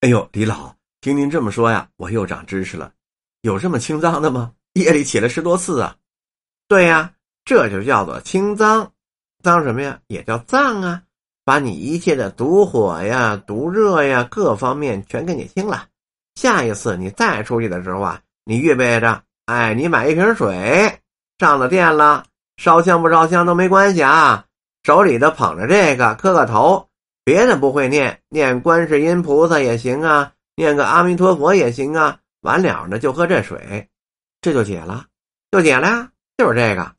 哎呦，李老，听您这么说呀，我又长知识了。有这么清脏的吗？夜里起来十多次啊？对呀，这就叫做清脏。脏什么呀？也叫脏啊，把你一切的毒火呀、毒热呀各方面全给你清了。下一次你再出去的时候啊，你预备着，哎，你买一瓶水，上了电了，烧香不烧香都没关系啊，手里头捧着这个，磕个头，别的不会念，念观世音菩萨也行啊，念个阿弥陀佛也行啊，完了呢就喝这水，这就解了，就解了呀，就是这个。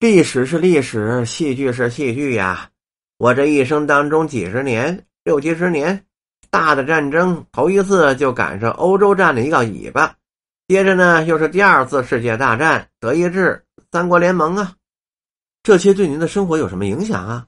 历史是历史，戏剧是戏剧呀。我这一生当中几十年，六七十年。大的战争头一次就赶上欧洲战的一个尾巴，接着呢又是第二次世界大战，德意志三国联盟啊，这些对您的生活有什么影响啊？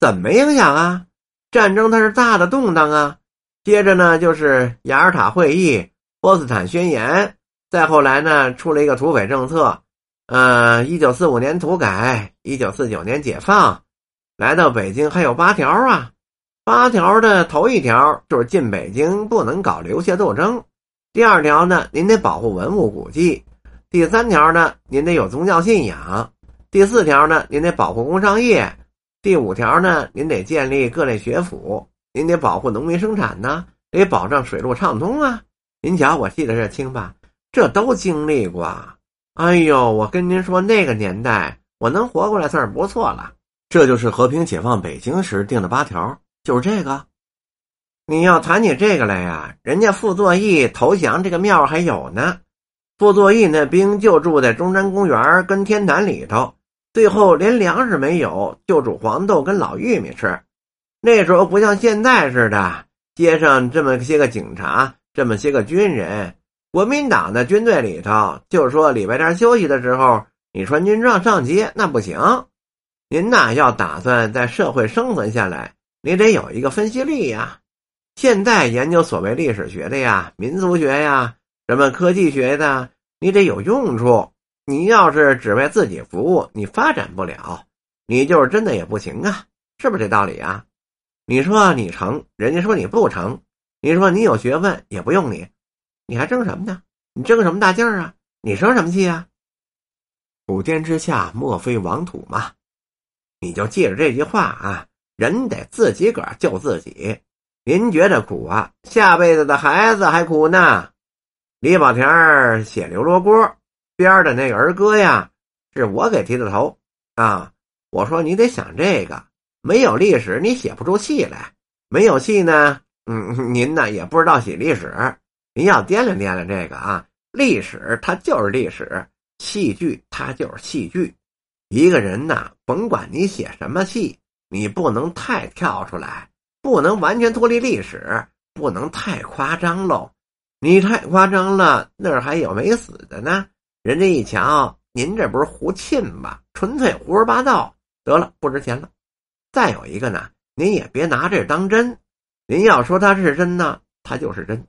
怎么影响啊？战争它是大的动荡啊，接着呢就是雅尔塔会议、波茨坦宣言，再后来呢出了一个土匪政策，呃，一九四五年土改，一九四九年解放，来到北京还有八条啊。八条的头一条就是进北京不能搞流血斗争，第二条呢，您得保护文物古迹；第三条呢，您得有宗教信仰；第四条呢，您得保护工商业；第五条呢，您得建立各类学府；您得保护农民生产呢，得保障水路畅通啊！您瞧，我记得这清吧？这都经历过。哎呦，我跟您说，那个年代我能活过来算是不错了。这就是和平解放北京时定的八条。就是这个，你要谈起这个来呀，人家傅作义投降这个庙还有呢。傅作义那兵就住在中山公园跟天坛里头，最后连粮食没有，就煮黄豆跟老玉米吃。那时候不像现在似的，街上这么些个警察，这么些个军人，国民党的军队里头，就说礼拜天休息的时候，你穿军装上街那不行。您呐，要打算在社会生存下来。你得有一个分析力呀！现在研究所谓历史学的呀、民族学呀、什么科技学的，你得有用处。你要是只为自己服务，你发展不了，你就是真的也不行啊！是不是这道理啊？你说你成，人家说你不成；你说你有学问，也不用你，你还争什么呢？你争什么大劲儿啊？你生什么气啊？普天之下，莫非王土嘛！你就记着这句话啊！人得自己个儿救自己，您觉得苦啊？下辈子的孩子还苦呢。李保田写《刘罗锅》边的那个儿歌呀，是我给提的头啊。我说你得想这个，没有历史你写不出戏来，没有戏呢，嗯，您呢也不知道写历史。您要掂量掂量这个啊，历史它就是历史，戏剧它就是戏剧。一个人呐，甭管你写什么戏。你不能太跳出来，不能完全脱离历史，不能太夸张喽。你太夸张了，那儿还有没死的呢。人家一瞧，您这不是胡沁吗？纯粹胡说八道，得了，不值钱了。再有一个呢，您也别拿这当真。您要说它是真呢，它就是真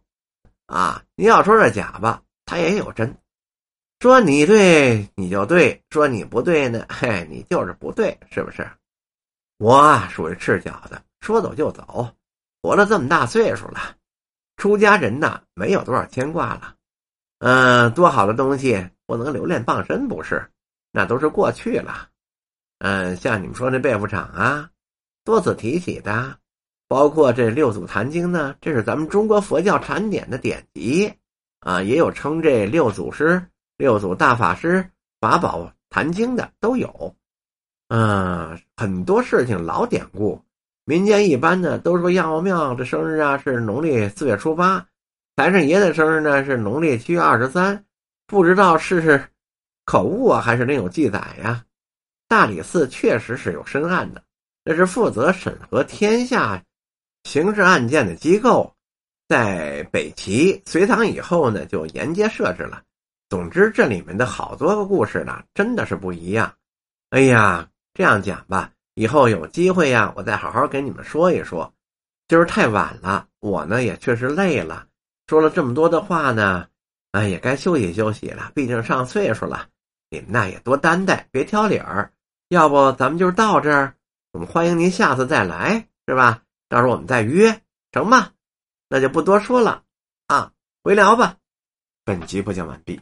啊；您要说是假吧，它也有真。说你对，你就对；说你不对呢，嘿，你就是不对，是不是？我，属于赤脚的，说走就走，活了这么大岁数了，出家人呐，没有多少牵挂了。嗯，多好的东西不能留恋傍身，不是？那都是过去了。嗯，像你们说那贝福厂啊，多次提起的，包括这六祖坛经呢，这是咱们中国佛教禅典的典籍啊，也有称这六祖师、六祖大法师法宝坛经的都有。嗯，很多事情老典故，民间一般呢都说杨庙的生日啊是农历四月初八，财神爷的生日呢是农历七月二十三，不知道是是口误啊还是另有记载呀？大理寺确实是有深案的，这是负责审核天下刑事案件的机构，在北齐、隋唐以后呢就沿街设置了。总之，这里面的好多个故事呢真的是不一样。哎呀！这样讲吧，以后有机会呀，我再好好给你们说一说。今儿太晚了，我呢也确实累了，说了这么多的话呢，哎，也该休息休息了。毕竟上岁数了，你们那也多担待，别挑理儿。要不咱们就到这儿，我们欢迎您下次再来，是吧？到时候我们再约，成吗？那就不多说了啊，回聊吧。本集播讲完毕。